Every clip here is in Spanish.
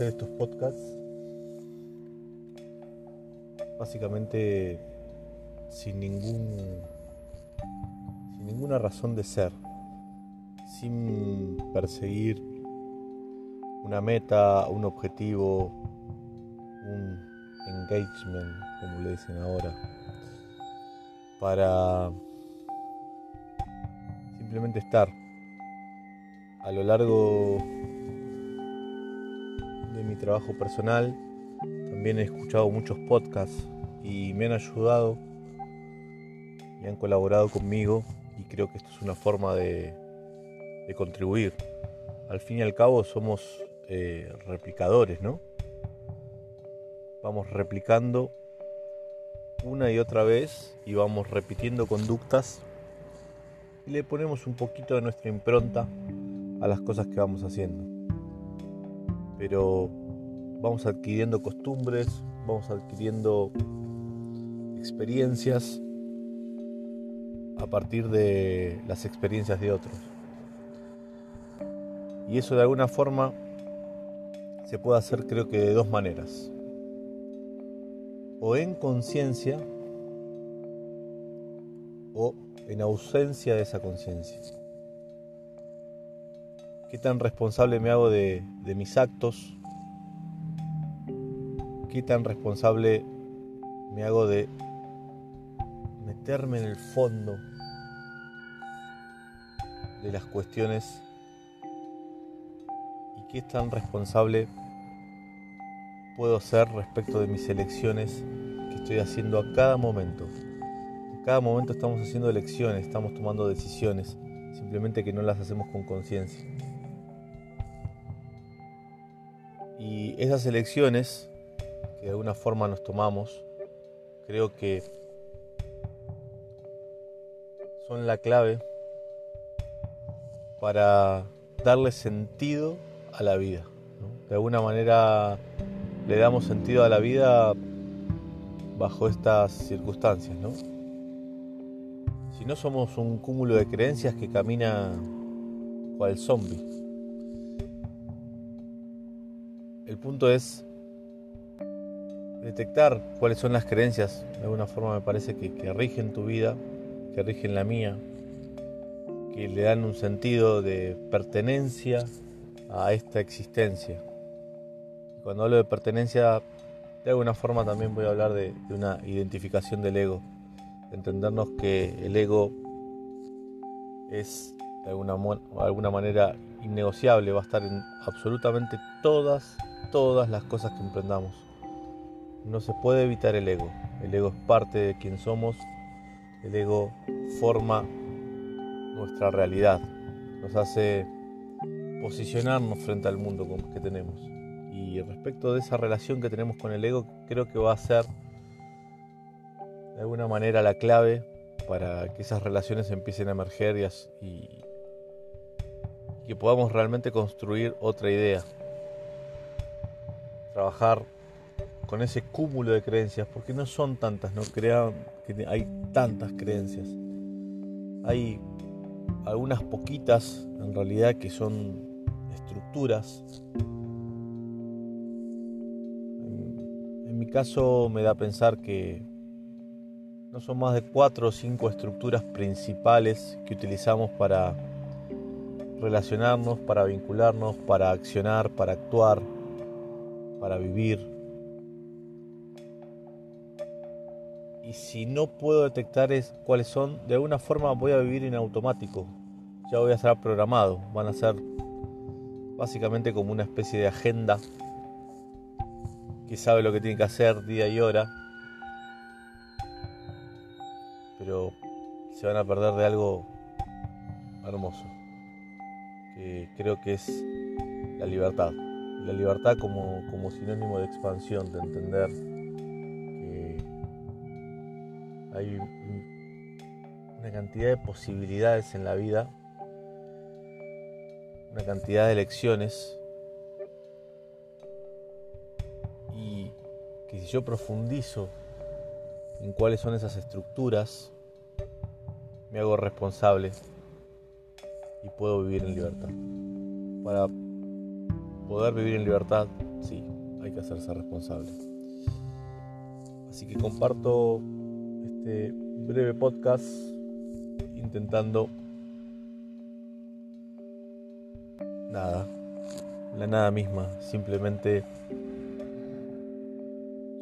hacer estos podcasts. Básicamente sin ningún sin ninguna razón de ser, sin perseguir una meta, un objetivo, un engagement, como le dicen ahora, para simplemente estar a lo largo de mi trabajo personal. También he escuchado muchos podcasts y me han ayudado y han colaborado conmigo y creo que esto es una forma de, contribuir. Al fin y al cabo somos eh, replicadores, ¿no? Vamos replicando una y otra vez y vamos repitiendo conductas y le ponemos un poquito de nuestra impronta a las cosas que vamos haciendo. Pero vamos adquiriendo costumbres, vamos adquiriendo experiencias a partir de las experiencias de otros. Y eso de alguna forma se puede hacer creo que de dos maneras. O en conciencia o en ausencia de esa conciencia. ¿Qué tan responsable me hago de, mis actos? ¿Qué tan responsable me hago de meterme en el fondo de las cuestiones y qué tan responsable puedo ser respecto de mis elecciones que estoy haciendo a cada momento. En cada momento estamos haciendo elecciones, estamos tomando decisiones, simplemente que no las hacemos con conciencia. Y esas elecciones que de alguna forma nos tomamos, creo que son la clave para darle sentido a la vida. De alguna manera le damos sentido a la vida bajo estas circunstancias. ¿no? Si no somos un cúmulo de creencias que camina cual zombie. El punto es detectar cuáles son las creencias, de alguna forma me parece que, rigen tu vida, que rigen la mía, que le dan un sentido de pertenencia a esta existencia. cuando hablo de pertenencia, de alguna forma también voy a hablar de, una identificación del ego, de entendernos que el ego es de alguna manera innegociable, va a estar en absolutamente todas, todas las cosas que emprendamos. No se puede evitar el ego, el ego es parte de quien somos, el ego forma nuestra realidad, nos hace posicionarnos frente al mundo que tenemos. Y respecto de esa relación que tenemos con el ego, creo que va a ser de alguna manera la clave para que esas relaciones empiecen a emerger y, y que podamos realmente construir otra idea. Trabajar con ese cúmulo de creencias, porque no son tantas, no crean que hay tantas creencias. Hay algunas poquitas en realidad que son estructuras. En, mi caso me da a pensar que no son más de cuatro o cinco estructuras principales que utilizamos para relacionarnos, para vincularnos, para accionar, para actuar, para vivir. y si no puedo detectar es, cuáles son, de alguna forma voy a vivir en automático. Ya voy a estar programado. Van a ser básicamente como una especie de agenda que sabe lo que tiene que hacer día y hora. Pero se van a perder de algo hermoso. Que creo que es la libertad. La libertad como, como sinónimo de expansión, de entender hay una cantidad de posibilidades en la vida, una cantidad de elecciones y que si yo profundizo en cuáles son esas estructuras, me hago responsable y puedo vivir en libertad. Para poder vivir en libertad sí, hay que hacerse responsable. Así que comparto este breve podcast intentando nada, la nada misma, simplemente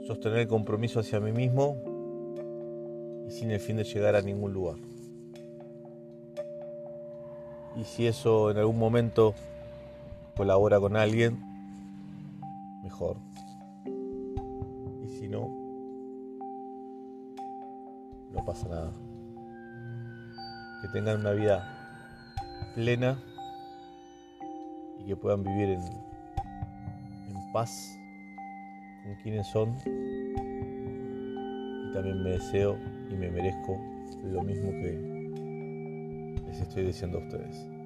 sostener el compromiso hacia mí mismo y sin el fin de llegar a ningún lugar. Y si eso en algún momento colabora con alguien, mejor. Y si no, no pasa nada. Que tengan una vida plena y que puedan vivir en, paz con quienes son. Y también me deseo y me merezco lo mismo que les estoy diciendo a ustedes.